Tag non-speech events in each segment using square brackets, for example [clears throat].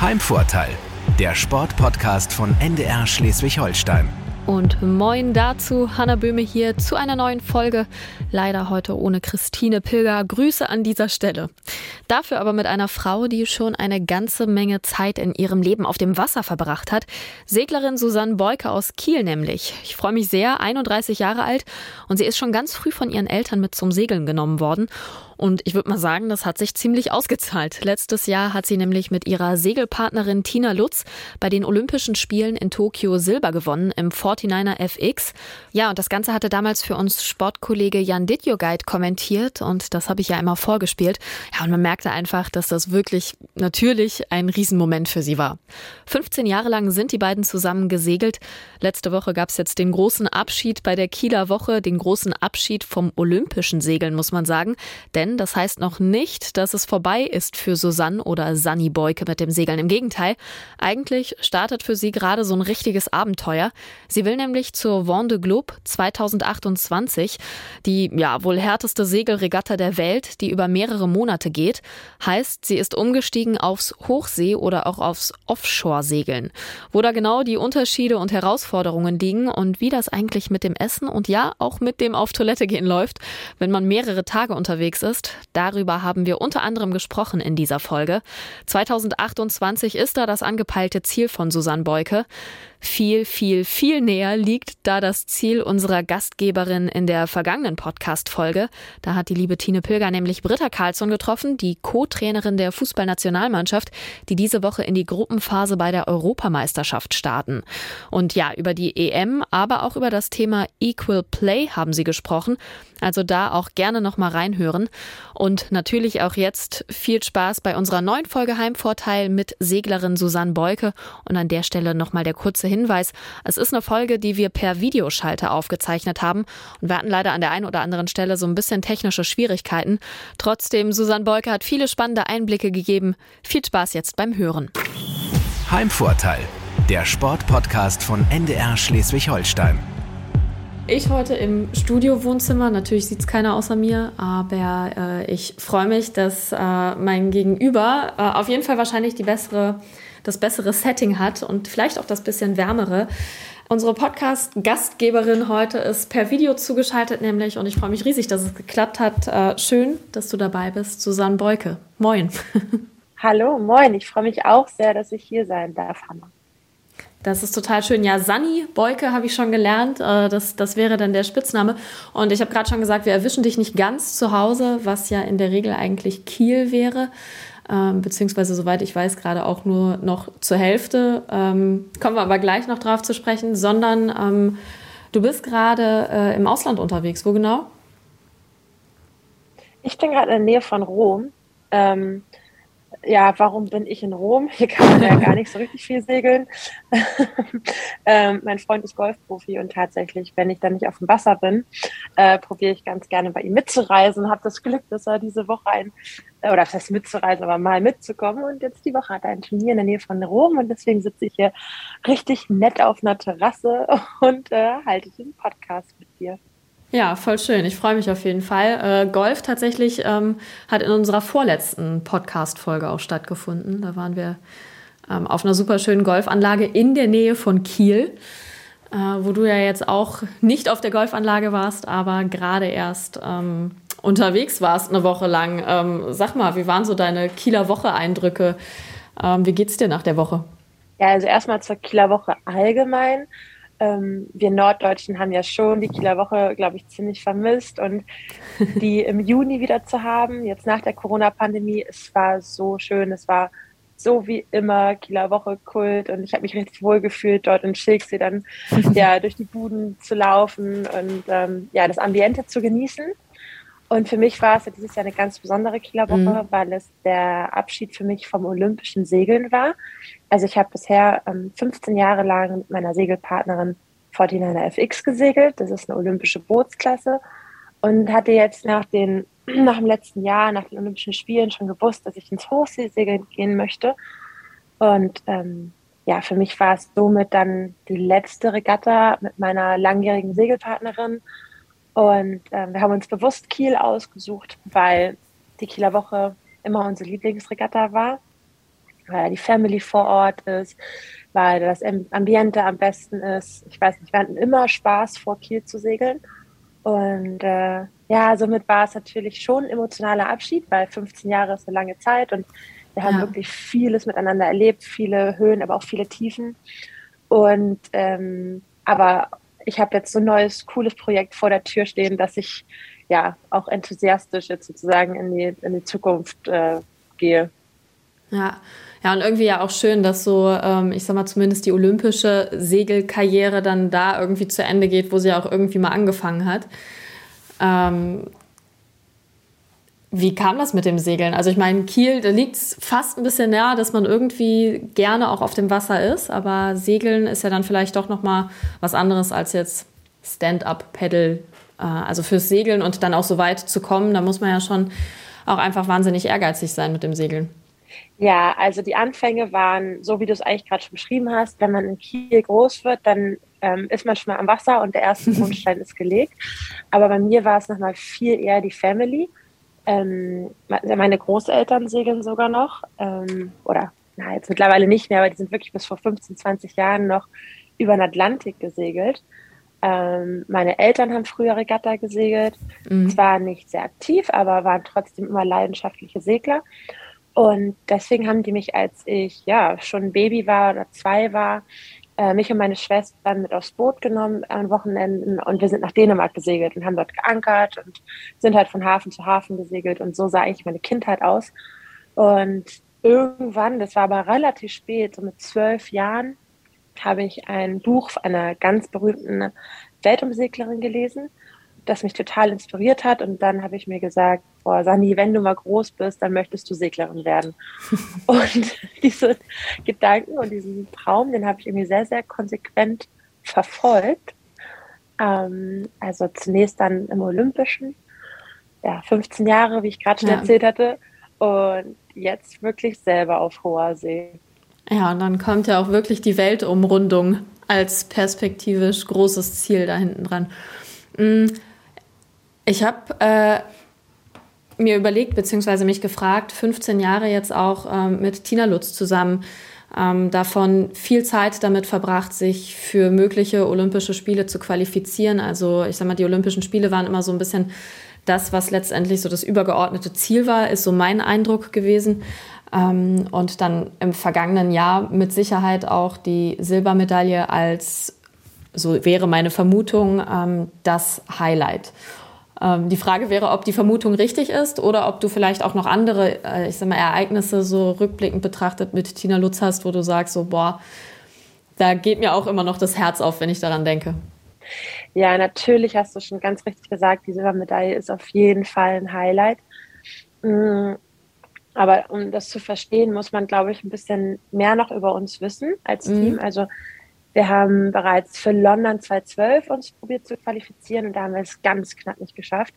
Heimvorteil, der Sportpodcast von NDR Schleswig-Holstein. Und moin dazu, Hanna Böhme hier zu einer neuen Folge. Leider heute ohne Christine Pilger. Grüße an dieser Stelle. Dafür aber mit einer Frau, die schon eine ganze Menge Zeit in ihrem Leben auf dem Wasser verbracht hat. Seglerin Susanne Beuke aus Kiel nämlich. Ich freue mich sehr, 31 Jahre alt und sie ist schon ganz früh von ihren Eltern mit zum Segeln genommen worden. Und ich würde mal sagen, das hat sich ziemlich ausgezahlt. Letztes Jahr hat sie nämlich mit ihrer Segelpartnerin Tina Lutz bei den Olympischen Spielen in Tokio Silber gewonnen im 49er FX. Ja, und das Ganze hatte damals für uns Sportkollege Jan Ditjogait kommentiert und das habe ich ja immer vorgespielt. Ja, und man merkte einfach, dass das wirklich natürlich ein Riesenmoment für sie war. 15 Jahre lang sind die beiden zusammen gesegelt. Letzte Woche gab es jetzt den großen Abschied bei der Kieler Woche, den großen Abschied vom olympischen Segeln, muss man sagen. Denn denn das heißt noch nicht, dass es vorbei ist für Susanne oder Sanni Beuke mit dem Segeln. Im Gegenteil, eigentlich startet für sie gerade so ein richtiges Abenteuer. Sie will nämlich zur Vendée Globe 2028, die ja wohl härteste Segelregatta der Welt, die über mehrere Monate geht. Heißt, sie ist umgestiegen aufs Hochsee- oder auch aufs Offshore-Segeln. Wo da genau die Unterschiede und Herausforderungen liegen und wie das eigentlich mit dem Essen und ja auch mit dem auf Toilette gehen läuft, wenn man mehrere Tage unterwegs ist, ist. Darüber haben wir unter anderem gesprochen in dieser Folge. 2028 ist da das angepeilte Ziel von Susanne Beuke viel, viel, viel näher liegt da das Ziel unserer Gastgeberin in der vergangenen Podcast-Folge. Da hat die liebe Tine Pilger nämlich Britta Karlsson getroffen, die Co-Trainerin der Fußballnationalmannschaft, die diese Woche in die Gruppenphase bei der Europameisterschaft starten. Und ja, über die EM, aber auch über das Thema Equal Play haben sie gesprochen. Also da auch gerne nochmal reinhören. Und natürlich auch jetzt viel Spaß bei unserer neuen Folge Heimvorteil mit Seglerin Susanne Beuke. Und an der Stelle nochmal der kurze Hinweis. Es ist eine Folge, die wir per Videoschalter aufgezeichnet haben. Und wir hatten leider an der einen oder anderen Stelle so ein bisschen technische Schwierigkeiten. Trotzdem, Susanne Beuke hat viele spannende Einblicke gegeben. Viel Spaß jetzt beim Hören. Heimvorteil, der Sportpodcast von NDR Schleswig-Holstein. Ich heute im Studio-Wohnzimmer. Natürlich sieht es keiner außer mir, aber äh, ich freue mich, dass äh, mein Gegenüber äh, auf jeden Fall wahrscheinlich die bessere das bessere Setting hat und vielleicht auch das bisschen wärmere. Unsere Podcast-Gastgeberin heute ist per Video zugeschaltet, nämlich, und ich freue mich riesig, dass es geklappt hat. Äh, schön, dass du dabei bist, Susanne Beuke. Moin. [laughs] Hallo, moin. Ich freue mich auch sehr, dass ich hier sein darf, Hanna. Das ist total schön. Ja, Sanni Beuke habe ich schon gelernt. Äh, das, das wäre dann der Spitzname. Und ich habe gerade schon gesagt, wir erwischen dich nicht ganz zu Hause, was ja in der Regel eigentlich Kiel wäre ähm, beziehungsweise soweit ich weiß, gerade auch nur noch zur Hälfte. Ähm, kommen wir aber gleich noch drauf zu sprechen, sondern ähm, du bist gerade äh, im Ausland unterwegs. Wo genau? Ich bin gerade in der Nähe von Rom. Ähm, ja, warum bin ich in Rom? [laughs] Hier kann man ja gar nicht so richtig viel segeln. [laughs] ähm, mein Freund ist Golfprofi und tatsächlich, wenn ich dann nicht auf dem Wasser bin, äh, probiere ich ganz gerne bei ihm mitzureisen. Habe das Glück, dass er diese Woche ein, äh, oder das heißt mitzureisen, aber mal mitzukommen. Und jetzt die Woche hat er ein Turnier in der Nähe von Rom und deswegen sitze ich hier richtig nett auf einer Terrasse [laughs] und äh, halte den Podcast mit dir. Ja, voll schön. Ich freue mich auf jeden Fall. Äh, Golf tatsächlich ähm, hat in unserer vorletzten Podcast-Folge auch stattgefunden. Da waren wir ähm, auf einer super schönen Golfanlage in der Nähe von Kiel, äh, wo du ja jetzt auch nicht auf der Golfanlage warst, aber gerade erst ähm, unterwegs warst eine Woche lang. Ähm, sag mal, wie waren so deine Kieler Woche-Eindrücke? Ähm, wie geht's dir nach der Woche? Ja, also erstmal zur Kieler Woche allgemein ähm, wir Norddeutschen haben ja schon die Kieler Woche, glaube ich, ziemlich vermisst und [laughs] die im Juni wieder zu haben, jetzt nach der Corona-Pandemie, es war so schön, es war so wie immer Kieler Woche Kult und ich habe mich richtig wohl gefühlt, dort in Schilksee dann [laughs] ja durch die Buden zu laufen und ähm, ja das Ambiente zu genießen. Und für mich war es ja dieses Jahr eine ganz besondere Kieler Woche, mhm. weil es der Abschied für mich vom olympischen Segeln war. Also ich habe bisher ähm, 15 Jahre lang mit meiner Segelpartnerin 49er FX gesegelt. Das ist eine olympische Bootsklasse. Und hatte jetzt nach, den, [clears throat] nach dem letzten Jahr, nach den Olympischen Spielen schon gewusst, dass ich ins Hochseesegeln gehen möchte. Und ähm, ja, für mich war es somit dann die letzte Regatta mit meiner langjährigen Segelpartnerin. Und äh, wir haben uns bewusst Kiel ausgesucht, weil die Kieler Woche immer unsere Lieblingsregatta war. weil die Family vor Ort ist, weil das Ambiente am besten ist. Ich weiß nicht, wir hatten immer Spaß, vor Kiel zu segeln. Und äh, ja, somit war es natürlich schon ein emotionaler Abschied, weil 15 Jahre ist eine lange Zeit und wir haben ja. wirklich vieles miteinander erlebt, viele Höhen, aber auch viele Tiefen. Und ähm, aber ich habe jetzt so ein neues, cooles Projekt vor der Tür stehen, dass ich ja auch enthusiastisch jetzt sozusagen in die, in die Zukunft äh, gehe. Ja. Ja, und irgendwie ja auch schön, dass so, ähm, ich sag mal, zumindest die olympische Segelkarriere dann da irgendwie zu Ende geht, wo sie auch irgendwie mal angefangen hat. Ähm, wie kam das mit dem Segeln? Also ich meine, Kiel, da liegt es fast ein bisschen näher, dass man irgendwie gerne auch auf dem Wasser ist, aber Segeln ist ja dann vielleicht doch noch mal was anderes als jetzt Stand-up-Pedal. Äh, also fürs Segeln und dann auch so weit zu kommen, da muss man ja schon auch einfach wahnsinnig ehrgeizig sein mit dem Segeln. Ja, also die Anfänge waren, so wie du es eigentlich gerade schon beschrieben hast, wenn man in Kiel groß wird, dann ähm, ist man schon mal am Wasser und der erste [laughs] Grundstein ist gelegt. Aber bei mir war es nochmal viel eher die Family. Ähm, meine Großeltern segeln sogar noch, ähm, oder na, jetzt mittlerweile nicht mehr, aber die sind wirklich bis vor 15, 20 Jahren noch über den Atlantik gesegelt. Ähm, meine Eltern haben früher Regatta gesegelt, mhm. zwar nicht sehr aktiv, aber waren trotzdem immer leidenschaftliche Segler. Und deswegen haben die mich, als ich ja schon ein Baby war oder zwei war, äh, mich und meine Schwestern mit aufs Boot genommen an Wochenenden und wir sind nach Dänemark gesegelt und haben dort geankert und sind halt von Hafen zu Hafen gesegelt und so sah eigentlich meine Kindheit aus. Und irgendwann, das war aber relativ spät, so mit zwölf Jahren, habe ich ein Buch einer ganz berühmten Weltumseglerin gelesen das mich total inspiriert hat. Und dann habe ich mir gesagt, boah, Sani, wenn du mal groß bist, dann möchtest du Seglerin werden. [laughs] und [laughs] diese Gedanken und diesen Traum, den habe ich irgendwie sehr, sehr konsequent verfolgt. Ähm, also zunächst dann im Olympischen, ja, 15 Jahre, wie ich gerade schon ja. erzählt hatte. Und jetzt wirklich selber auf hoher See. Ja, und dann kommt ja auch wirklich die Weltumrundung als perspektivisch großes Ziel da hinten dran. Ich habe äh, mir überlegt, beziehungsweise mich gefragt, 15 Jahre jetzt auch ähm, mit Tina Lutz zusammen, ähm, davon viel Zeit damit verbracht, sich für mögliche Olympische Spiele zu qualifizieren. Also ich sag mal, die Olympischen Spiele waren immer so ein bisschen das, was letztendlich so das übergeordnete Ziel war, ist so mein Eindruck gewesen. Ähm, und dann im vergangenen Jahr mit Sicherheit auch die Silbermedaille als, so wäre meine Vermutung, ähm, das Highlight. Ähm, die Frage wäre, ob die Vermutung richtig ist oder ob du vielleicht auch noch andere, äh, ich sag mal, Ereignisse so rückblickend betrachtet mit Tina Lutz hast, wo du sagst, so, boah, da geht mir auch immer noch das Herz auf, wenn ich daran denke. Ja, natürlich hast du schon ganz richtig gesagt, die Silbermedaille ist auf jeden Fall ein Highlight. Mm, aber um das zu verstehen, muss man, glaube ich, ein bisschen mehr noch über uns wissen als mhm. Team. Also wir haben bereits für London 2012 uns probiert zu qualifizieren und da haben wir es ganz knapp nicht geschafft.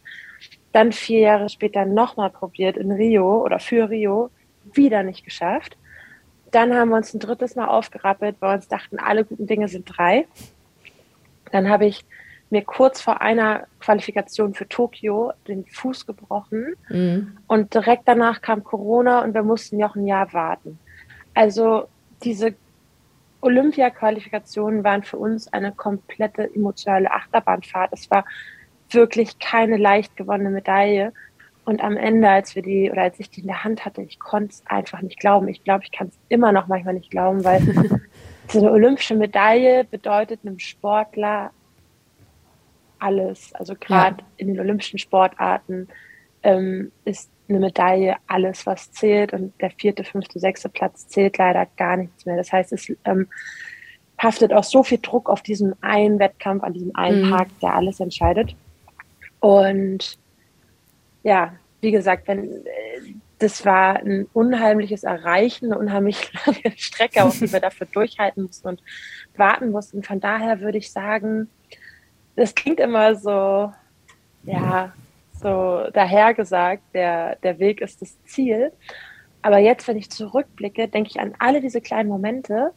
Dann vier Jahre später nochmal probiert in Rio oder für Rio, wieder nicht geschafft. Dann haben wir uns ein drittes Mal aufgerappelt, weil wir uns dachten, alle guten Dinge sind drei. Dann habe ich mir kurz vor einer Qualifikation für Tokio den Fuß gebrochen mhm. und direkt danach kam Corona und wir mussten noch ein Jahr warten. Also diese Olympia-Qualifikationen waren für uns eine komplette emotionale Achterbahnfahrt. Es war wirklich keine leicht gewonnene Medaille. Und am Ende, als wir die oder als ich die in der Hand hatte, ich konnte es einfach nicht glauben. Ich glaube, ich kann es immer noch manchmal nicht glauben, weil [laughs] so eine olympische Medaille bedeutet einem Sportler alles. Also gerade ja. in den olympischen Sportarten ähm, ist eine Medaille alles, was zählt. Und der vierte, fünfte, sechste Platz zählt leider gar nichts mehr. Das heißt, es ähm, haftet auch so viel Druck auf diesen einen Wettkampf, an diesem einen mhm. Tag, der alles entscheidet. Und ja, wie gesagt, wenn das war ein unheimliches Erreichen, eine unheimlich [laughs] lange Strecke, auf die wir [laughs] dafür durchhalten mussten und warten mussten. Von daher würde ich sagen, das klingt immer so, ja, so dahergesagt, der, der Weg ist das Ziel. Aber jetzt, wenn ich zurückblicke, denke ich an alle diese kleinen Momente,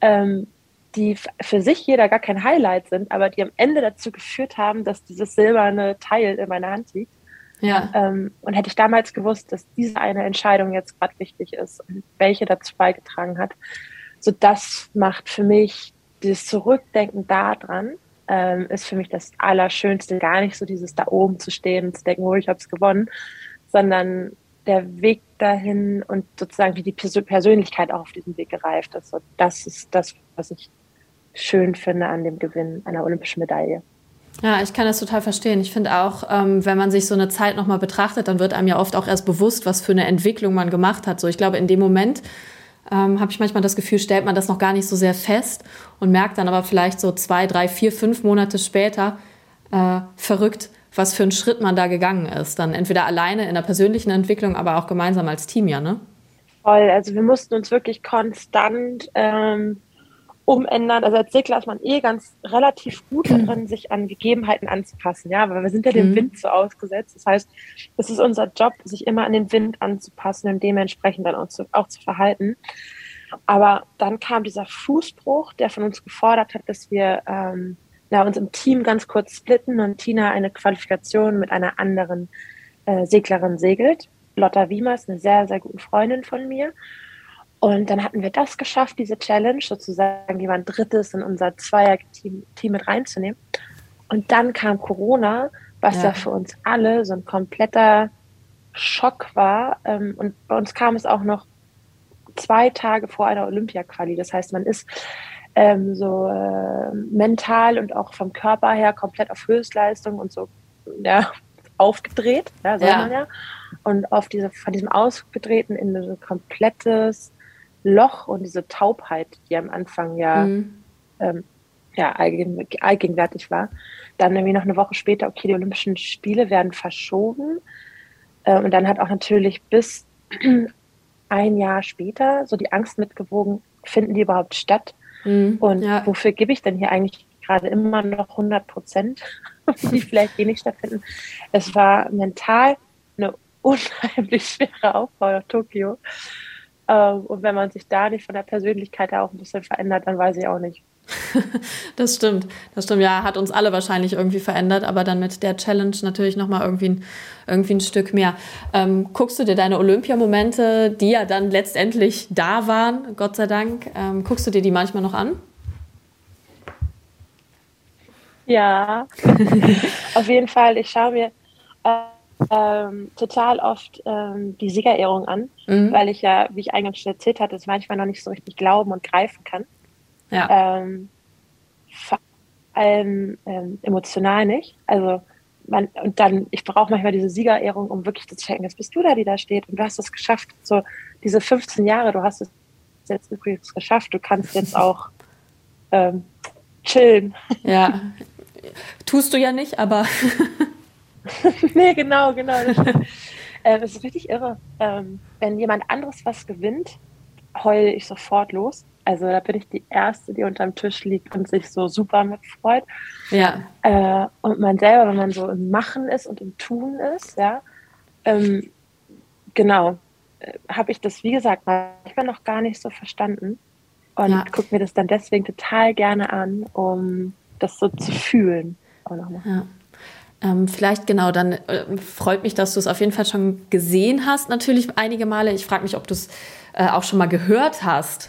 ähm, die für sich jeder gar kein Highlight sind, aber die am Ende dazu geführt haben, dass dieses silberne Teil in meiner Hand liegt. Ja. Ähm, und hätte ich damals gewusst, dass diese eine Entscheidung jetzt gerade wichtig ist und welche dazu beigetragen hat, so das macht für mich dieses Zurückdenken daran, ähm, ist für mich das Allerschönste. Gar nicht so dieses da oben zu stehen und zu denken, oh, ich habe es gewonnen, sondern der Weg dahin und sozusagen wie die Persönlichkeit auch auf diesem Weg gereift ist. Und das ist das, was ich schön finde an dem Gewinn einer olympischen Medaille. Ja, ich kann das total verstehen. Ich finde auch, ähm, wenn man sich so eine Zeit nochmal betrachtet, dann wird einem ja oft auch erst bewusst, was für eine Entwicklung man gemacht hat. So, ich glaube, in dem Moment ähm, habe ich manchmal das Gefühl, stellt man das noch gar nicht so sehr fest und merkt dann aber vielleicht so zwei, drei, vier, fünf Monate später, äh, verrückt, was für einen Schritt man da gegangen ist. Dann entweder alleine in der persönlichen Entwicklung, aber auch gemeinsam als Team, ja, ne? Voll. Also wir mussten uns wirklich konstant ähm, umändern. Also als Segler ist man eh ganz relativ gut mhm. darin, sich an Gegebenheiten anzupassen, ja, weil wir sind ja dem mhm. Wind so ausgesetzt. Das heißt, es ist unser Job, sich immer an den Wind anzupassen und dementsprechend dann auch zu, auch zu verhalten. Aber dann kam dieser Fußbruch, der von uns gefordert hat, dass wir ähm, ja, uns im Team ganz kurz splitten und Tina eine Qualifikation mit einer anderen äh, Seglerin segelt. Lotta Wiemer ist eine sehr, sehr gute Freundin von mir. Und dann hatten wir das geschafft, diese Challenge sozusagen jemand Drittes in unser Zweier-Team Team mit reinzunehmen. Und dann kam Corona, was ja. ja für uns alle so ein kompletter Schock war. Ähm, und bei uns kam es auch noch zwei Tage vor einer Olympia-Quali. Das heißt, man ist ähm, so äh, mental und auch vom Körper her komplett auf Höchstleistung und so ja, aufgedreht, ja, soll ja. man ja. Und auf diese, von diesem Ausgedrehten in so ein komplettes Loch und diese Taubheit, die am Anfang ja, mhm. ähm, ja allgegenwärtig war. Dann irgendwie noch eine Woche später, okay, die Olympischen Spiele werden verschoben. Äh, und dann hat auch natürlich bis [clears throat] ein Jahr später so die Angst mitgewogen, finden die überhaupt statt? Mhm, und ja. wofür gebe ich denn hier eigentlich gerade immer noch 100 Prozent, [laughs] die vielleicht eh nicht stattfinden? Es war mental eine [laughs] unheimlich schwere Aufbau nach Tokio. Ähm, und wenn man sich da nicht von der Persönlichkeit her auch ein bisschen verändert, dann weiß ich auch nicht. [laughs] das stimmt, das stimmt. Ja, hat uns alle wahrscheinlich irgendwie verändert, aber dann mit der Challenge natürlich nochmal irgendwie ein, irgendwie ein Stück mehr. Ähm, guckst du dir deine Olympiamomente, die ja dann letztendlich da waren, Gott sei Dank, ähm, guckst du dir die manchmal noch an? Ja, [laughs] auf jeden Fall. Ich schaue mir äh, ähm, total oft ähm, die Siegerehrung an, mhm. weil ich ja, wie ich eingangs schon erzählt hatte, es manchmal noch nicht so richtig glauben und greifen kann. Ja. Ähm, vor allem ähm, emotional nicht. Also man, und dann, ich brauche manchmal diese Siegerehrung, um wirklich zu checken, jetzt bist du da, die da steht und du hast es geschafft. So diese 15 Jahre, du hast es jetzt übrigens geschafft, du kannst jetzt [laughs] auch ähm, chillen. Ja, [laughs] tust du ja nicht, aber [laughs] nee, genau, genau. Das, äh, das ist richtig irre. Ähm, wenn jemand anderes was gewinnt, heule ich sofort los. Also da bin ich die Erste, die unterm Tisch liegt und sich so super mitfreut. Ja. Äh, und man selber, wenn man so im Machen ist und im Tun ist, ja, ähm, genau, äh, habe ich das, wie gesagt, manchmal noch gar nicht so verstanden. Und ja. gucke mir das dann deswegen total gerne an, um das so zu fühlen. Auch nochmal. Ja. Ähm, vielleicht genau, dann äh, freut mich, dass du es auf jeden Fall schon gesehen hast, natürlich einige Male. Ich frage mich, ob du es äh, auch schon mal gehört hast.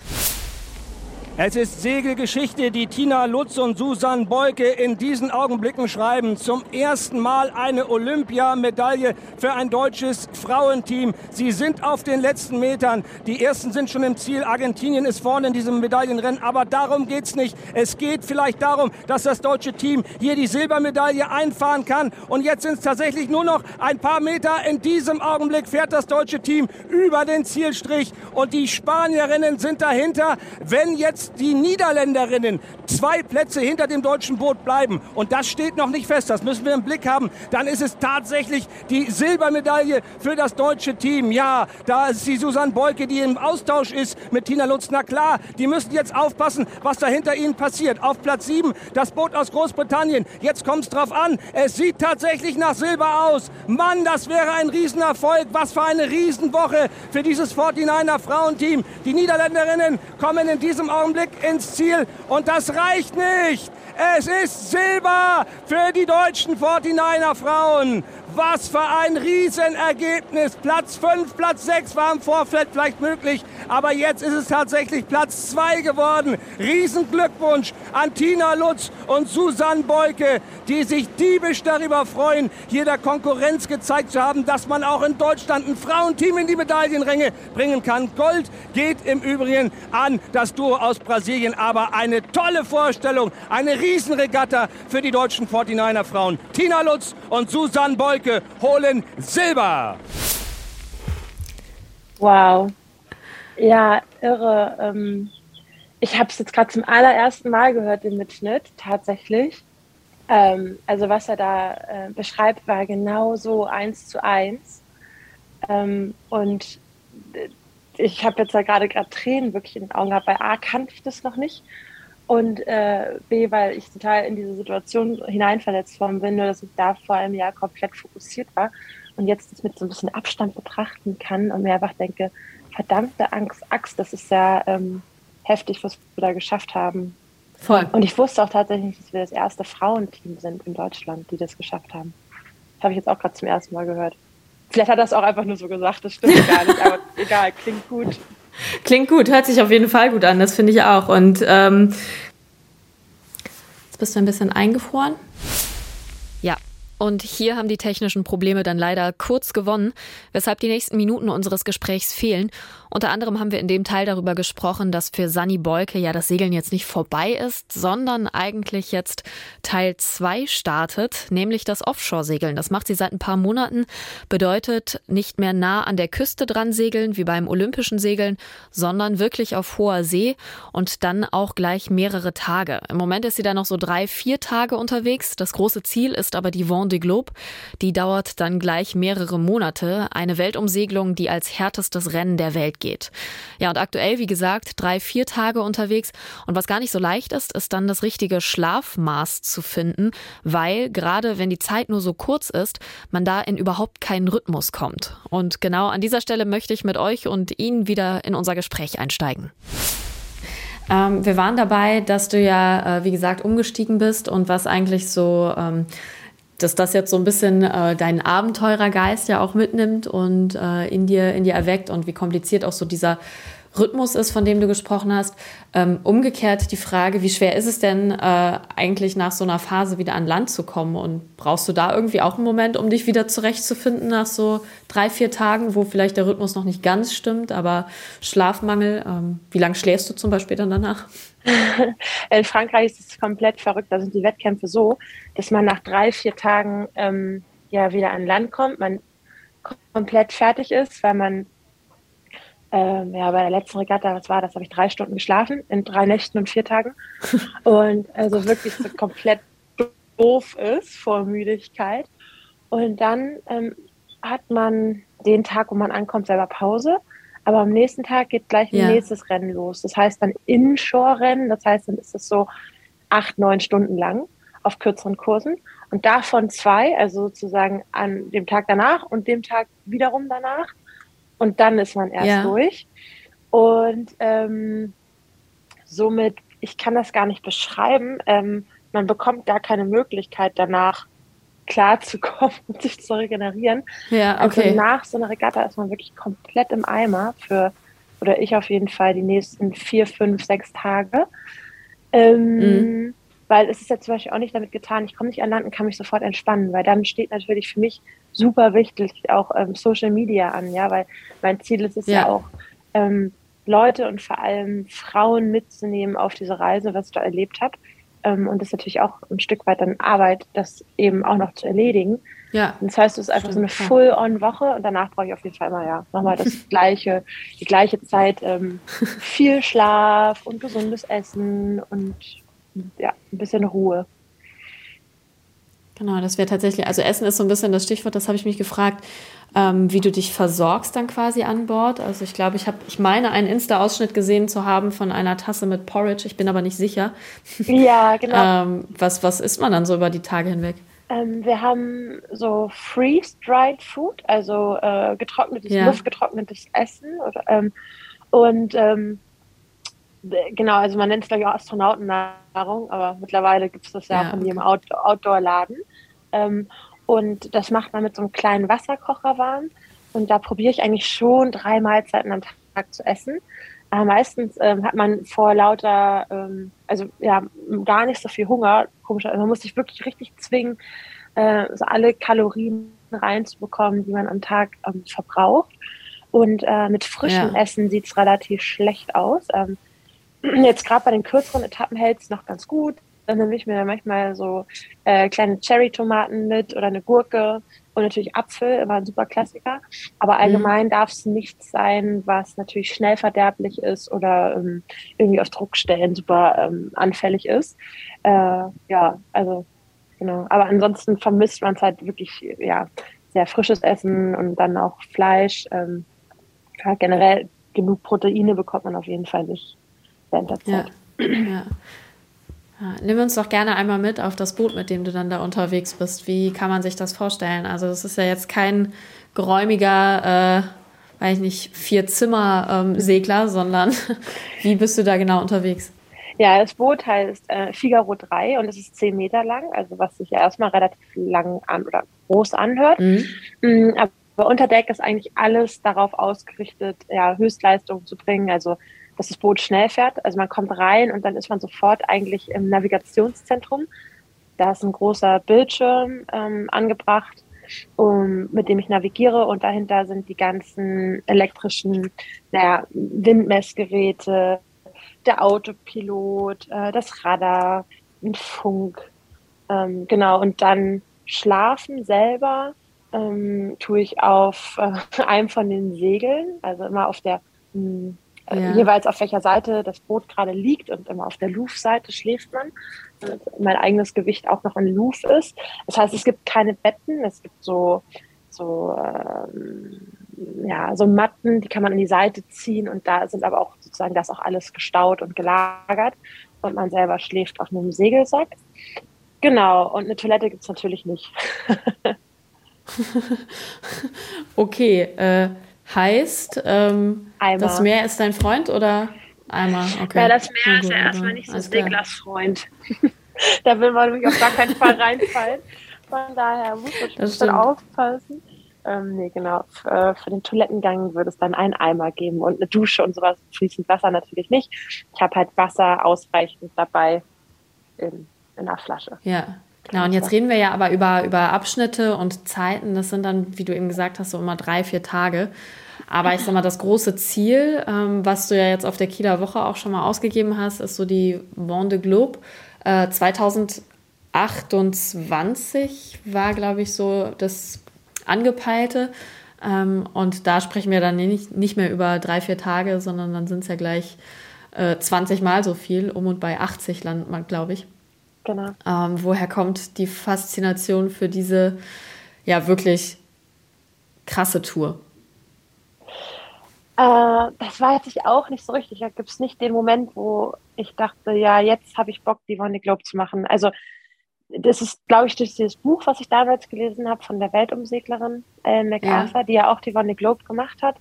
Es ist Segelgeschichte, die Tina Lutz und Susan Beuke in diesen Augenblicken schreiben. Zum ersten Mal eine Olympiamedaille für ein deutsches Frauenteam. Sie sind auf den letzten Metern. Die ersten sind schon im Ziel. Argentinien ist vorne in diesem Medaillenrennen. Aber darum geht's nicht. Es geht vielleicht darum, dass das deutsche Team hier die Silbermedaille einfahren kann. Und jetzt sind es tatsächlich nur noch ein paar Meter. In diesem Augenblick fährt das deutsche Team über den Zielstrich. Und die Spanierinnen sind dahinter. Wenn jetzt die Niederländerinnen zwei Plätze hinter dem deutschen Boot bleiben, und das steht noch nicht fest, das müssen wir im Blick haben, dann ist es tatsächlich die Silbermedaille für das deutsche Team. Ja, da ist die Susanne Beuke, die im Austausch ist mit Tina Lutz. Na klar, die müssen jetzt aufpassen, was da hinter ihnen passiert. Auf Platz 7 das Boot aus Großbritannien. Jetzt kommt es drauf an. Es sieht tatsächlich nach Silber aus. Mann, das wäre ein Riesenerfolg. Was für eine Riesenwoche für dieses 49er Frauenteam. Die Niederländerinnen kommen in diesem Augenblick Blick ins Ziel und das reicht nicht. Es ist Silber für die deutschen 49er Frauen. Was für ein Riesenergebnis. Platz 5, Platz 6 war im Vorfeld vielleicht möglich, aber jetzt ist es tatsächlich Platz 2 geworden. Riesenglückwunsch an Tina Lutz und Susanne Beuke, die sich diebisch darüber freuen, hier der Konkurrenz gezeigt zu haben, dass man auch in Deutschland ein Frauenteam in die Medaillenränge bringen kann. Gold geht im Übrigen an das Duo aus Brasilien, aber eine tolle Vorstellung, eine Riesenregatta für die deutschen 49er Frauen. Tina Lutz und Susanne Beuke holen Silber. Wow. Ja, irre. Ähm, ich habe es jetzt gerade zum allerersten Mal gehört, den Mitschnitt, tatsächlich. Ähm, also was er da äh, beschreibt, war genau so eins zu eins. Ähm, und äh, ich habe jetzt da gerade gerade Tränen wirklich in den Augen gehabt. Bei A kannte ich das noch nicht und äh, B, weil ich total in diese Situation hineinverletzt worden bin, nur dass ich da vor einem Jahr komplett fokussiert war und jetzt das mit so ein bisschen Abstand betrachten kann und mir einfach denke, verdammte Angst, Axt, das ist ja ähm, heftig, was wir da geschafft haben. Voll. Und ich wusste auch tatsächlich, dass wir das erste Frauenteam sind in Deutschland, die das geschafft haben. Das habe ich jetzt auch gerade zum ersten Mal gehört. Vielleicht hat er es auch einfach nur so gesagt, das stimmt gar nicht, aber [laughs] egal, klingt gut. Klingt gut, hört sich auf jeden Fall gut an, das finde ich auch. Und ähm, jetzt bist du ein bisschen eingefroren. Ja, und hier haben die technischen Probleme dann leider kurz gewonnen, weshalb die nächsten Minuten unseres Gesprächs fehlen. Unter anderem haben wir in dem Teil darüber gesprochen, dass für Sani Bolke ja das Segeln jetzt nicht vorbei ist, sondern eigentlich jetzt Teil 2 startet, nämlich das Offshore-Segeln. Das macht sie seit ein paar Monaten, bedeutet nicht mehr nah an der Küste dran segeln wie beim olympischen Segeln, sondern wirklich auf hoher See und dann auch gleich mehrere Tage. Im Moment ist sie da noch so drei, vier Tage unterwegs. Das große Ziel ist aber die Vendée Globe. Die dauert dann gleich mehrere Monate. Eine Weltumsegelung, die als härtestes Rennen der Welt geht. Ja, und aktuell, wie gesagt, drei, vier Tage unterwegs. Und was gar nicht so leicht ist, ist dann das richtige Schlafmaß zu finden, weil gerade wenn die Zeit nur so kurz ist, man da in überhaupt keinen Rhythmus kommt. Und genau an dieser Stelle möchte ich mit euch und Ihnen wieder in unser Gespräch einsteigen. Ähm, wir waren dabei, dass du ja, äh, wie gesagt, umgestiegen bist und was eigentlich so ähm, dass das jetzt so ein bisschen äh, deinen Abenteurergeist ja auch mitnimmt und äh, in, dir, in dir erweckt und wie kompliziert auch so dieser Rhythmus ist, von dem du gesprochen hast. Ähm, umgekehrt die Frage, wie schwer ist es denn äh, eigentlich nach so einer Phase wieder an Land zu kommen? Und brauchst du da irgendwie auch einen Moment, um dich wieder zurechtzufinden nach so drei, vier Tagen, wo vielleicht der Rhythmus noch nicht ganz stimmt, aber Schlafmangel? Ähm, wie lange schläfst du zum Beispiel dann danach? [laughs] In Frankreich ist es komplett verrückt. Da sind die Wettkämpfe so, dass man nach drei, vier Tagen ähm, ja wieder an Land kommt, man komplett fertig ist, weil man ähm, ja, bei der letzten Regatta, was war das, habe ich drei Stunden geschlafen, in drei Nächten und vier Tagen. [laughs] und also wirklich so komplett doof ist vor Müdigkeit. Und dann ähm, hat man den Tag, wo man ankommt, selber Pause. Aber am nächsten Tag geht gleich ein ja. nächstes Rennen los. Das heißt dann Inshore-Rennen. Das heißt, dann ist es so acht, neun Stunden lang auf kürzeren Kursen. Und davon zwei, also sozusagen an dem Tag danach und dem Tag wiederum danach und dann ist man erst ja. durch. Und ähm, somit, ich kann das gar nicht beschreiben, ähm, man bekommt gar keine Möglichkeit danach klarzukommen und sich zu regenerieren. Ja, also okay. Also nach so einer Regatta ist man wirklich komplett im Eimer für, oder ich auf jeden Fall, die nächsten vier, fünf, sechs Tage. Ähm, mhm. Weil es ist ja zum Beispiel auch nicht damit getan, ich komme nicht an Land und kann mich sofort entspannen, weil dann steht natürlich für mich super wichtig auch ähm, Social Media an, ja, weil mein Ziel ist es ja, ja auch, ähm, Leute und vor allem Frauen mitzunehmen auf diese Reise, was ich da erlebt habe. Ähm, und das ist natürlich auch ein Stück weit dann Arbeit, das eben auch noch zu erledigen. Ja. Das heißt, es ist einfach so eine Full-on-Woche und danach brauche ich auf jeden Fall immer ja nochmal das [laughs] gleiche, die gleiche Zeit, ähm, viel Schlaf und gesundes Essen und ja, ein bisschen Ruhe. Genau, das wäre tatsächlich, also Essen ist so ein bisschen das Stichwort, das habe ich mich gefragt, ähm, wie du dich versorgst dann quasi an Bord. Also ich glaube, ich habe, ich meine, einen Insta-Ausschnitt gesehen zu haben von einer Tasse mit Porridge, ich bin aber nicht sicher. Ja, genau. [laughs] ähm, was, was isst man dann so über die Tage hinweg? Ähm, wir haben so Freeze-Dried Food, also äh, getrocknetes, ja. luftgetrocknetes Essen. Oder, ähm, und ähm, genau, also man nennt es glaube ich auch Astronautennahrung, aber mittlerweile gibt es das ja, ja von jedem Out Outdoor-Laden. Ähm, Und das macht man mit so einem kleinen Wasserkocher warm. Und da probiere ich eigentlich schon drei Mahlzeiten am Tag zu essen. Aber meistens ähm, hat man vor lauter, ähm, also ja, gar nicht so viel Hunger. Komisch, also man muss sich wirklich richtig zwingen, äh, so alle Kalorien reinzubekommen, die man am Tag ähm, verbraucht. Und äh, mit frischem ja. Essen sieht es relativ schlecht aus. Ähm, jetzt gerade bei den kürzeren Etappen hält es noch ganz gut. Dann nehme ich mir manchmal so äh, kleine Cherry-Tomaten mit oder eine Gurke und natürlich Apfel, immer ein super Klassiker. Aber mhm. allgemein mhm. darf es nichts sein, was natürlich schnell verderblich ist oder ähm, irgendwie auf Druckstellen super ähm, anfällig ist. Äh, ja, also genau. Aber ansonsten vermisst man es halt wirklich, ja, sehr frisches Essen und dann auch Fleisch. Ähm, ja, generell genug Proteine bekommt man auf jeden Fall nicht während der Zeit. Ja. ja. Ja, nimm uns doch gerne einmal mit auf das Boot, mit dem du dann da unterwegs bist. Wie kann man sich das vorstellen? Also das ist ja jetzt kein geräumiger, äh, weiß ich nicht, Vier-Zimmer-Segler, ähm, sondern [laughs] wie bist du da genau unterwegs? Ja, das Boot heißt äh, Figaro 3 und es ist zehn Meter lang, also was sich ja erstmal relativ lang an oder groß anhört. Mhm. Mm, aber unter Deck ist eigentlich alles darauf ausgerichtet, ja, Höchstleistung zu bringen. Also dass das Boot schnell fährt. Also man kommt rein und dann ist man sofort eigentlich im Navigationszentrum. Da ist ein großer Bildschirm ähm, angebracht, um, mit dem ich navigiere und dahinter sind die ganzen elektrischen naja, Windmessgeräte, der Autopilot, äh, das Radar, ein Funk. Ähm, genau, und dann schlafen selber ähm, tue ich auf äh, [laughs] einem von den Segeln, also immer auf der hm, ja. jeweils auf welcher Seite das Boot gerade liegt und immer auf der Luft-Seite schläft man. Mein eigenes Gewicht auch noch in Luft ist. Das heißt, es gibt keine Betten, es gibt so, so, ähm, ja, so Matten, die kann man an die Seite ziehen und da sind aber auch sozusagen das auch alles gestaut und gelagert und man selber schläft auf einem Segelsack. Genau, und eine Toilette gibt es natürlich nicht. [laughs] [laughs] okay, äh, heißt, ähm, das Meer ist dein Freund oder Eimer? Okay. Ja, das Meer ja, ist ja erstmal nicht so Seglers Freund. [laughs] da will man nämlich auf gar keinen Fall reinfallen. Von daher muss man schon bisschen aufpassen. Ähm, nee, genau. Für, äh, für, den Toilettengang würde es dann einen Eimer geben und eine Dusche und sowas. Fließend Wasser natürlich nicht. Ich habe halt Wasser ausreichend dabei in, in einer Flasche. Ja, Genau, und jetzt reden wir ja aber über, über Abschnitte und Zeiten. Das sind dann, wie du eben gesagt hast, so immer drei, vier Tage. Aber ich sag mal, das große Ziel, ähm, was du ja jetzt auf der Kieler Woche auch schon mal ausgegeben hast, ist so die Vendée Globe. Äh, 2028 war, glaube ich, so das Angepeilte. Ähm, und da sprechen wir dann nicht, nicht mehr über drei, vier Tage, sondern dann sind es ja gleich äh, 20 Mal so viel. Um und bei 80 landet man, glaube ich. Genau. Ähm, woher kommt die Faszination für diese ja wirklich krasse Tour? Äh, das weiß ich auch nicht so richtig. Da gibt es nicht den Moment, wo ich dachte, ja, jetzt habe ich Bock, die Wonne Globe zu machen. Also das ist, glaube ich, durch dieses Buch, was ich damals gelesen habe von der Weltumseglerin Ellen MacArthur, ja. die ja auch die Wonne Globe gemacht hat.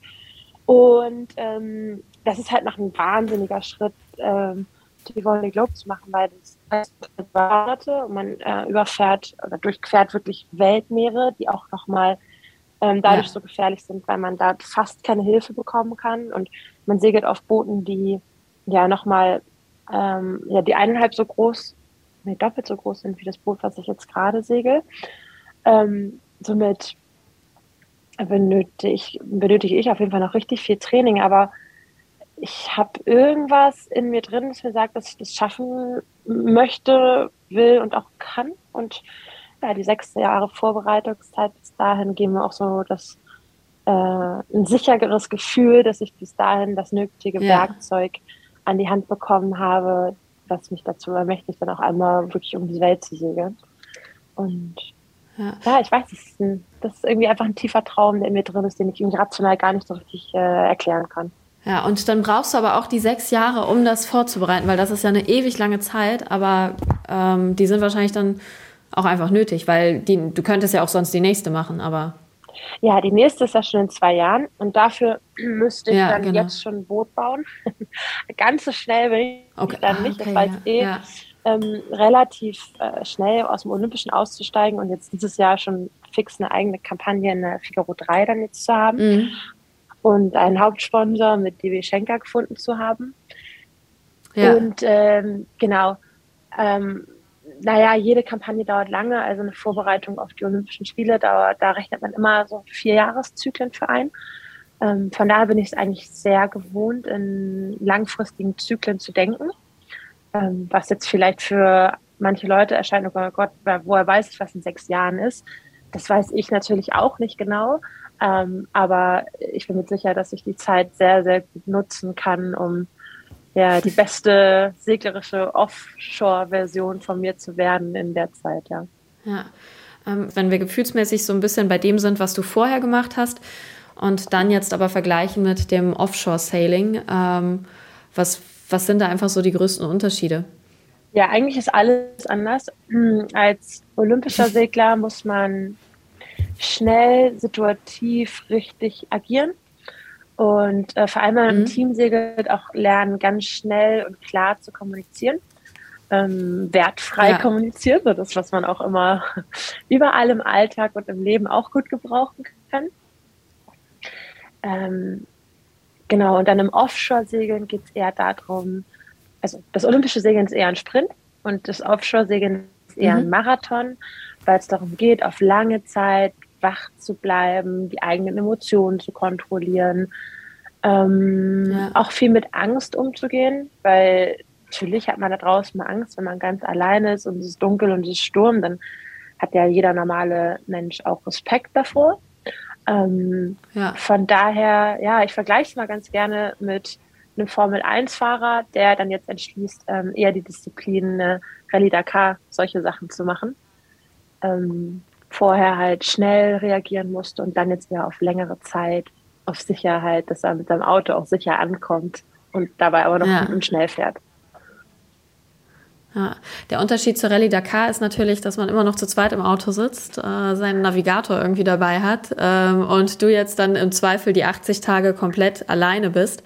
Und ähm, das ist halt noch ein wahnsinniger Schritt, ähm, die Wonne Globe zu machen, weil das Monate. Man äh, überfährt oder durchquert wirklich Weltmeere, die auch nochmal ähm, dadurch ja. so gefährlich sind, weil man da fast keine Hilfe bekommen kann. Und man segelt auf Booten, die ja nochmal, ähm, ja, die eineinhalb so groß, nee, doppelt so groß sind wie das Boot, was ich jetzt gerade segel. Ähm, somit benötige ich, benötige ich auf jeden Fall noch richtig viel Training, aber ich habe irgendwas in mir drin, das mir sagt, dass ich das schaffen möchte, will und auch kann. Und ja, die sechs Jahre Vorbereitungszeit bis dahin geben mir auch so das äh, ein sichereres Gefühl, dass ich bis dahin das nötige ja. Werkzeug an die Hand bekommen habe, was mich dazu ermächtigt, dann auch einmal wirklich um die Welt zu segeln. Und ja, ja ich weiß, das ist, ein, das ist, irgendwie einfach ein tiefer Traum, der in mir drin ist, den ich irgendwie rational gar nicht so richtig äh, erklären kann. Ja, und dann brauchst du aber auch die sechs Jahre, um das vorzubereiten, weil das ist ja eine ewig lange Zeit, aber ähm, die sind wahrscheinlich dann auch einfach nötig, weil die, du könntest ja auch sonst die nächste machen, aber. Ja, die nächste ist ja schon in zwei Jahren und dafür [clears throat] müsste ich ja, dann genau. jetzt schon ein Boot bauen. [laughs] Ganz so schnell will ich okay. dann nicht, okay, das war ja. eh ja. ähm, relativ äh, schnell aus dem Olympischen auszusteigen und jetzt dieses Jahr schon fix eine eigene Kampagne in der Figaro 3 dann jetzt zu haben mhm. Und einen Hauptsponsor mit DB Schenker gefunden zu haben. Ja. Und ähm, genau, ähm, naja, jede Kampagne dauert lange, also eine Vorbereitung auf die Olympischen Spiele, dauert, da rechnet man immer so vier Jahreszyklen für ein. Ähm, von daher bin ich es eigentlich sehr gewohnt, in langfristigen Zyklen zu denken, ähm, was jetzt vielleicht für manche Leute erscheint, oh Gott, woher weiß ich, was in sechs Jahren ist. Das weiß ich natürlich auch nicht genau, ähm, aber ich bin mir sicher, dass ich die Zeit sehr, sehr gut nutzen kann, um ja, die beste seglerische Offshore-Version von mir zu werden in der Zeit, ja. Ja, ähm, wenn wir gefühlsmäßig so ein bisschen bei dem sind, was du vorher gemacht hast und dann jetzt aber vergleichen mit dem Offshore-Sailing, ähm, was, was sind da einfach so die größten Unterschiede? Ja, eigentlich ist alles anders. Als olympischer Segler muss man schnell, situativ richtig agieren. Und äh, vor allem, wenn man mhm. im Team segelt, auch lernen, ganz schnell und klar zu kommunizieren. Ähm, wertfrei ja. kommunizieren, so das, was man auch immer [laughs] überall im Alltag und im Leben auch gut gebrauchen kann. Ähm, genau, und dann im Offshore-Segeln geht es eher darum, also das olympische Segeln ist eher ein Sprint und das Offshore-Segeln ist eher mhm. ein Marathon, weil es darum geht, auf lange Zeit wach zu bleiben, die eigenen Emotionen zu kontrollieren, ähm, ja. auch viel mit Angst umzugehen, weil natürlich hat man da draußen mal Angst, wenn man ganz alleine ist und es ist dunkel und es ist Sturm, dann hat ja jeder normale Mensch auch Respekt davor. Ähm, ja. Von daher, ja, ich vergleiche es mal ganz gerne mit einem Formel-1-Fahrer, der dann jetzt entschließt, ähm, eher die Disziplin äh, Rallye Dakar, solche Sachen zu machen. Ähm, vorher halt schnell reagieren musste und dann jetzt ja auf längere Zeit auf Sicherheit, dass er mit seinem Auto auch sicher ankommt und dabei aber noch ja. schnell fährt. Ja. Der Unterschied zur Rallye Dakar ist natürlich, dass man immer noch zu zweit im Auto sitzt, äh, seinen Navigator irgendwie dabei hat ähm, und du jetzt dann im Zweifel die 80 Tage komplett alleine bist.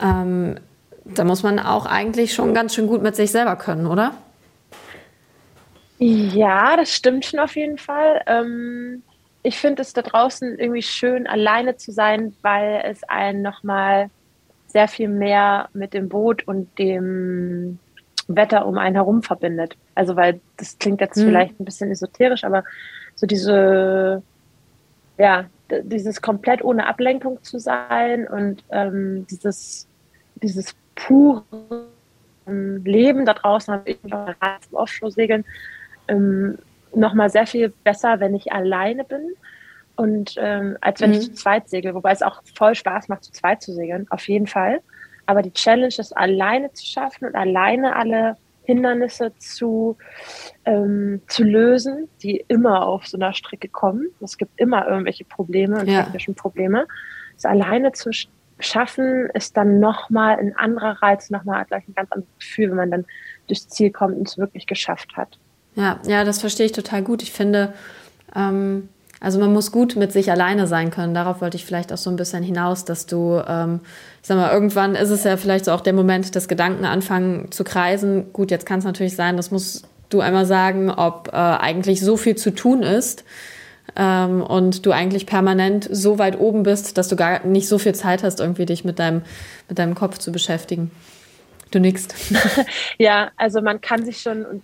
Ähm, da muss man auch eigentlich schon ganz schön gut mit sich selber können, oder? Ja, das stimmt schon auf jeden Fall. Ähm, ich finde es da draußen irgendwie schön, alleine zu sein, weil es einen nochmal sehr viel mehr mit dem Boot und dem Wetter um einen herum verbindet. Also, weil das klingt jetzt mhm. vielleicht ein bisschen esoterisch, aber so diese, ja, dieses komplett ohne Ablenkung zu sein und ähm, dieses, dieses pure Leben da draußen, habe ich im Offshore-Segeln, ähm, nochmal sehr viel besser, wenn ich alleine bin und ähm, als wenn mhm. ich zu zweit segel, wobei es auch voll Spaß macht, zu zweit zu segeln, auf jeden Fall. Aber die Challenge ist alleine zu schaffen und alleine alle Hindernisse zu, ähm, zu lösen, die immer auf so einer Strecke kommen. Es gibt immer irgendwelche Probleme und ja. technische Probleme. Das alleine zu schaffen ist dann nochmal ein anderer Reiz, nochmal gleich ein ganz anderes Gefühl, wenn man dann durchs Ziel kommt und es wirklich geschafft hat. Ja, ja, das verstehe ich total gut. Ich finde, ähm, also man muss gut mit sich alleine sein können. Darauf wollte ich vielleicht auch so ein bisschen hinaus, dass du, ähm, ich sag mal, irgendwann ist es ja vielleicht so auch der Moment, dass Gedanken anfangen zu kreisen. Gut, jetzt kann es natürlich sein, das musst du einmal sagen, ob äh, eigentlich so viel zu tun ist ähm, und du eigentlich permanent so weit oben bist, dass du gar nicht so viel Zeit hast, irgendwie dich mit deinem, mit deinem Kopf zu beschäftigen. Du nickst. [laughs] ja, also man kann sich schon,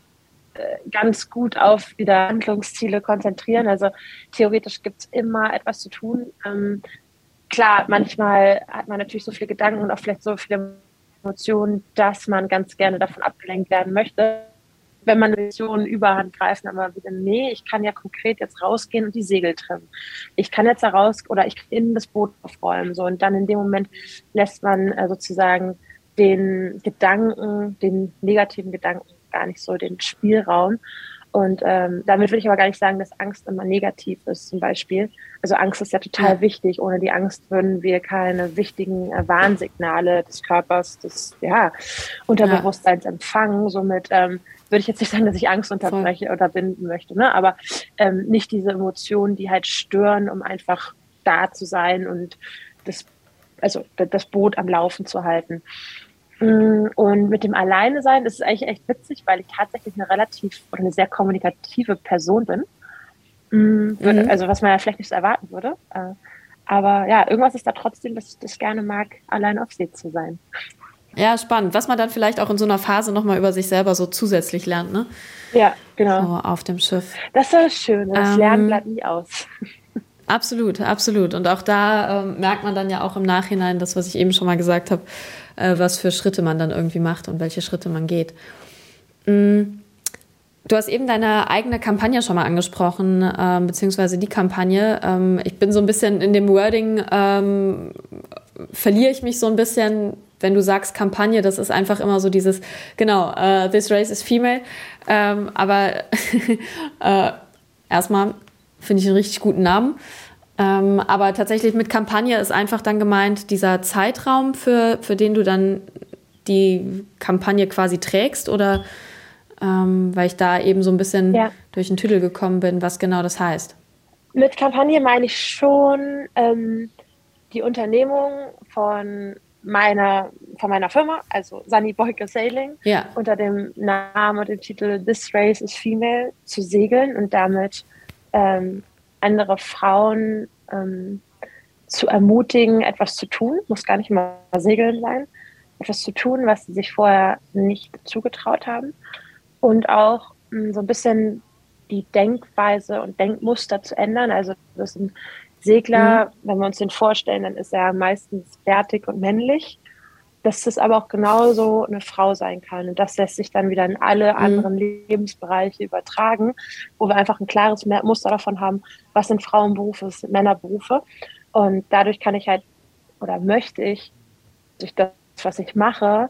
ganz gut auf wieder Handlungsziele konzentrieren. Also theoretisch gibt es immer etwas zu tun. Ähm, klar, manchmal hat man natürlich so viele Gedanken und auch vielleicht so viele Emotionen, dass man ganz gerne davon abgelenkt werden möchte. Wenn man Visionen überhand greifen, aber wieder, nee, ich kann ja konkret jetzt rausgehen und die Segel trimmen. Ich kann jetzt da raus oder ich kann in das Boot aufräumen. So, und dann in dem Moment lässt man äh, sozusagen den Gedanken, den negativen Gedanken gar nicht so den Spielraum. Und ähm, damit will ich aber gar nicht sagen, dass Angst immer negativ ist, zum Beispiel. Also Angst ist ja total ja. wichtig. Ohne die Angst würden wir keine wichtigen äh, Warnsignale des Körpers, des ja, Unterbewusstseins ja. empfangen. Somit ähm, würde ich jetzt nicht sagen, dass ich Angst unterbreche Voll. oder binden möchte, ne? aber ähm, nicht diese Emotionen, die halt stören, um einfach da zu sein und das, also das Boot am Laufen zu halten. Mm, und mit dem Alleine sein, das ist eigentlich echt witzig, weil ich tatsächlich eine relativ oder eine sehr kommunikative Person bin. Mm, mhm. Also was man ja vielleicht nicht so erwarten würde. Äh, aber ja, irgendwas ist da trotzdem, dass ich das gerne mag, allein auf See zu sein. Ja, spannend. Was man dann vielleicht auch in so einer Phase nochmal über sich selber so zusätzlich lernt, ne? Ja, genau. So auf dem Schiff. Das ist schön. Das ähm, Lernen bleibt nie aus. [laughs] Absolut, absolut. Und auch da ähm, merkt man dann ja auch im Nachhinein das, was ich eben schon mal gesagt habe, äh, was für Schritte man dann irgendwie macht und welche Schritte man geht. Mhm. Du hast eben deine eigene Kampagne schon mal angesprochen, ähm, beziehungsweise die Kampagne. Ähm, ich bin so ein bisschen in dem Wording, ähm, verliere ich mich so ein bisschen, wenn du sagst Kampagne, das ist einfach immer so dieses, genau, uh, this race is female. Ähm, aber [laughs] äh, erstmal finde ich einen richtig guten Namen. Ähm, aber tatsächlich mit Kampagne ist einfach dann gemeint, dieser Zeitraum, für, für den du dann die Kampagne quasi trägst oder ähm, weil ich da eben so ein bisschen ja. durch den Tüdel gekommen bin, was genau das heißt. Mit Kampagne meine ich schon ähm, die Unternehmung von meiner, von meiner Firma, also Sunny Boyke Sailing, ja. unter dem Namen und dem Titel This Race is Female zu segeln und damit ähm, andere Frauen ähm, zu ermutigen, etwas zu tun, muss gar nicht mal segeln sein, etwas zu tun, was sie sich vorher nicht zugetraut haben und auch mh, hm, so ein bisschen die Denkweise und Denkmuster zu ändern. Also das ist ein Segler, mhm. wenn wir uns den vorstellen, dann ist er meistens fertig und männlich. Dass das aber auch genauso eine Frau sein kann. Und das lässt sich dann wieder in alle mhm. anderen Lebensbereiche übertragen, wo wir einfach ein klares Muster davon haben, was sind Frauenberufe, was sind Männerberufe. Und dadurch kann ich halt oder möchte ich durch das, was ich mache,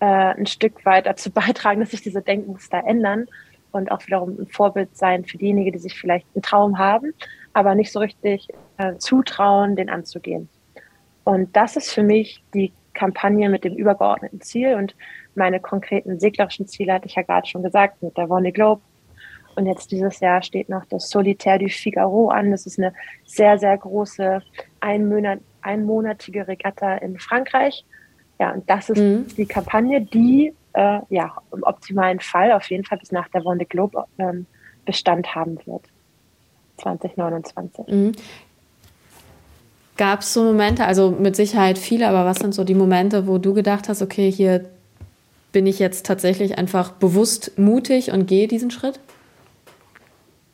äh, ein Stück weit dazu [laughs] beitragen, dass sich diese Denkmuster ändern und auch wiederum ein Vorbild sein für diejenigen, die sich vielleicht einen Traum haben, aber nicht so richtig äh, zutrauen, den anzugehen. Und das ist für mich die Kampagne mit dem übergeordneten Ziel und meine konkreten seglerischen Ziele hatte ich ja gerade schon gesagt mit der Vonne Globe. Und jetzt dieses Jahr steht noch das Solitaire du Figaro an. Das ist eine sehr, sehr große einmonat einmonatige Regatta in Frankreich ja, und das ist mhm. die Kampagne, die äh, ja im optimalen Fall auf jeden Fall bis nach der Wonde Globe ähm, Bestand haben wird. 2029. Mhm. Gab es so Momente, also mit Sicherheit viele, aber was sind so die Momente, wo du gedacht hast, okay, hier bin ich jetzt tatsächlich einfach bewusst mutig und gehe diesen Schritt?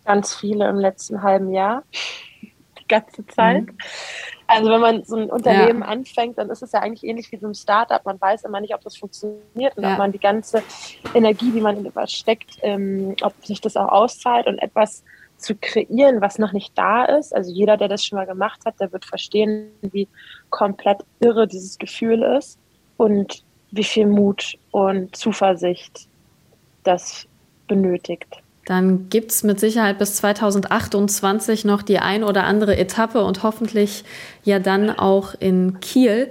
Ganz viele im letzten halben Jahr, [laughs] die ganze Zeit. Mhm. Also wenn man so ein Unternehmen ja. anfängt, dann ist es ja eigentlich ähnlich wie so ein Startup. Man weiß immer nicht, ob das funktioniert und ja. ob man die ganze Energie, die man in etwas steckt, ähm, ob sich das auch auszahlt und etwas zu kreieren, was noch nicht da ist. Also jeder, der das schon mal gemacht hat, der wird verstehen, wie komplett irre dieses Gefühl ist und wie viel Mut und Zuversicht das benötigt. Dann gibt es mit Sicherheit bis 2028 noch die ein oder andere Etappe und hoffentlich ja dann auch in Kiel.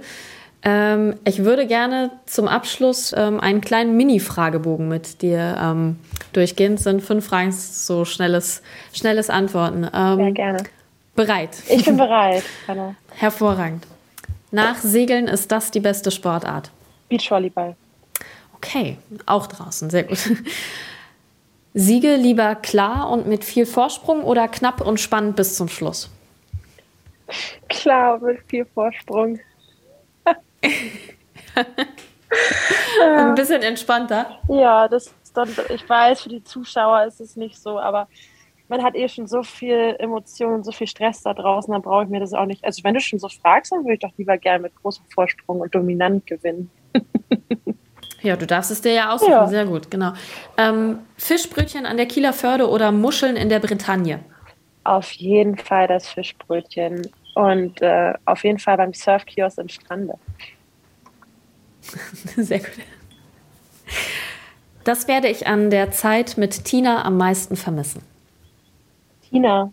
Ähm, ich würde gerne zum Abschluss ähm, einen kleinen Mini-Fragebogen mit dir ähm, durchgehen. Es sind fünf Fragen, so schnelles, schnelles Antworten. Ähm, Sehr gerne. Bereit? Ich bin [laughs] bereit. Anna. Hervorragend. Nach Segeln ist das die beste Sportart? Beachvolleyball. Okay, auch draußen, sehr gut. [laughs] Siege lieber klar und mit viel Vorsprung oder knapp und spannend bis zum Schluss? Klar, mit viel Vorsprung. [laughs] Ein bisschen entspannter. Ja, das dann, ich weiß, für die Zuschauer ist es nicht so, aber man hat eh schon so viel Emotionen, so viel Stress da draußen, dann brauche ich mir das auch nicht. Also wenn du schon so fragst, dann würde ich doch lieber gerne mit großem Vorsprung und dominant gewinnen. Ja, du darfst es dir ja aussuchen. Ja. Sehr gut, genau. Ähm, Fischbrötchen an der Kieler Förde oder Muscheln in der Bretagne? Auf jeden Fall das Fischbrötchen. Und äh, auf jeden Fall beim Surfkiosk im Strande. [laughs] Sehr gut. Das werde ich an der Zeit mit Tina am meisten vermissen. Tina.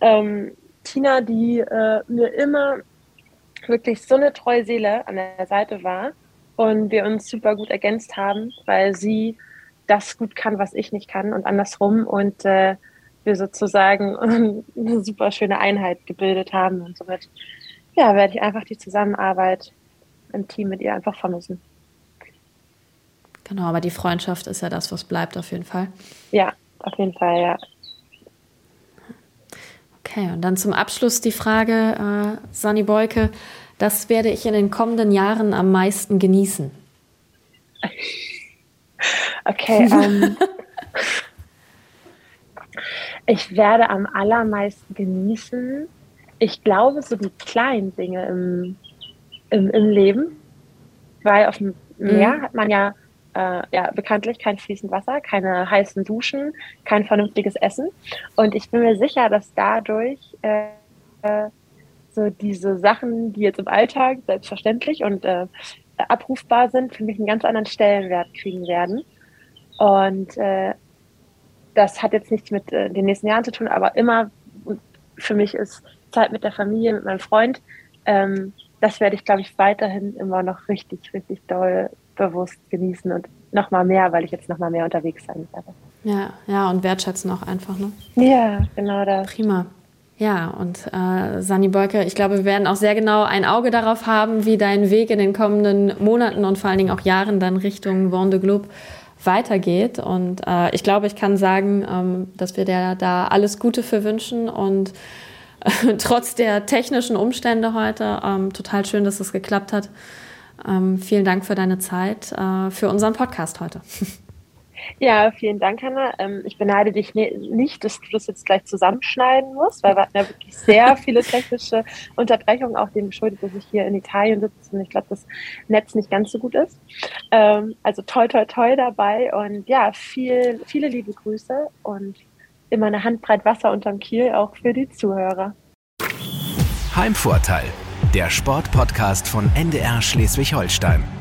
Ähm, Tina, die äh, mir immer wirklich so eine treue Seele an der Seite war und wir uns super gut ergänzt haben, weil sie das gut kann, was ich nicht kann und andersrum und äh, wir sozusagen [laughs] eine super schöne Einheit gebildet haben und somit ja, werde ich einfach die Zusammenarbeit im Team mit ihr einfach vermissen. Genau, aber die Freundschaft ist ja das, was bleibt auf jeden Fall. Ja, auf jeden Fall, ja. Okay, und dann zum Abschluss die Frage, äh, Sani Beuke, das werde ich in den kommenden Jahren am meisten genießen. [laughs] Okay, ähm, [laughs] ich werde am allermeisten genießen. Ich glaube, so die kleinen Dinge im, im, im Leben, weil auf dem Meer mhm. hat man ja, äh, ja bekanntlich kein fließend Wasser, keine heißen Duschen, kein vernünftiges Essen. Und ich bin mir sicher, dass dadurch äh, so diese Sachen, die jetzt im Alltag selbstverständlich und äh, abrufbar sind, für mich einen ganz anderen Stellenwert kriegen werden. Und äh, das hat jetzt nichts mit äh, den nächsten Jahren zu tun, aber immer für mich ist Zeit mit der Familie, mit meinem Freund. Ähm, das werde ich, glaube ich, weiterhin immer noch richtig, richtig doll bewusst genießen und noch mal mehr, weil ich jetzt noch mal mehr unterwegs sein werde. Ja, ja, und wertschätzen auch einfach, ne? Ja, genau das. Prima. Ja, und äh, Sani Beuke, ich glaube, wir werden auch sehr genau ein Auge darauf haben, wie dein Weg in den kommenden Monaten und vor allen Dingen auch Jahren dann Richtung Vendée Globe weitergeht. Und äh, ich glaube, ich kann sagen, ähm, dass wir dir da alles Gute für wünschen und [laughs] trotz der technischen Umstände heute ähm, total schön, dass es geklappt hat. Ähm, vielen Dank für deine Zeit, äh, für unseren Podcast heute. [laughs] Ja, vielen Dank, Hanna. Ähm, ich beneide dich ne nicht, dass du das jetzt gleich zusammenschneiden musst, weil wir hatten ja wirklich sehr [laughs] viele technische Unterbrechungen, auch dem geschuldet, dass ich hier in Italien sitze und ich glaube, das Netz nicht ganz so gut ist. Ähm, also toi, toi, toi dabei und ja, viel, viele liebe Grüße und immer eine Handbreit Wasser unterm Kiel, auch für die Zuhörer. Heimvorteil, der Sportpodcast von NDR Schleswig-Holstein.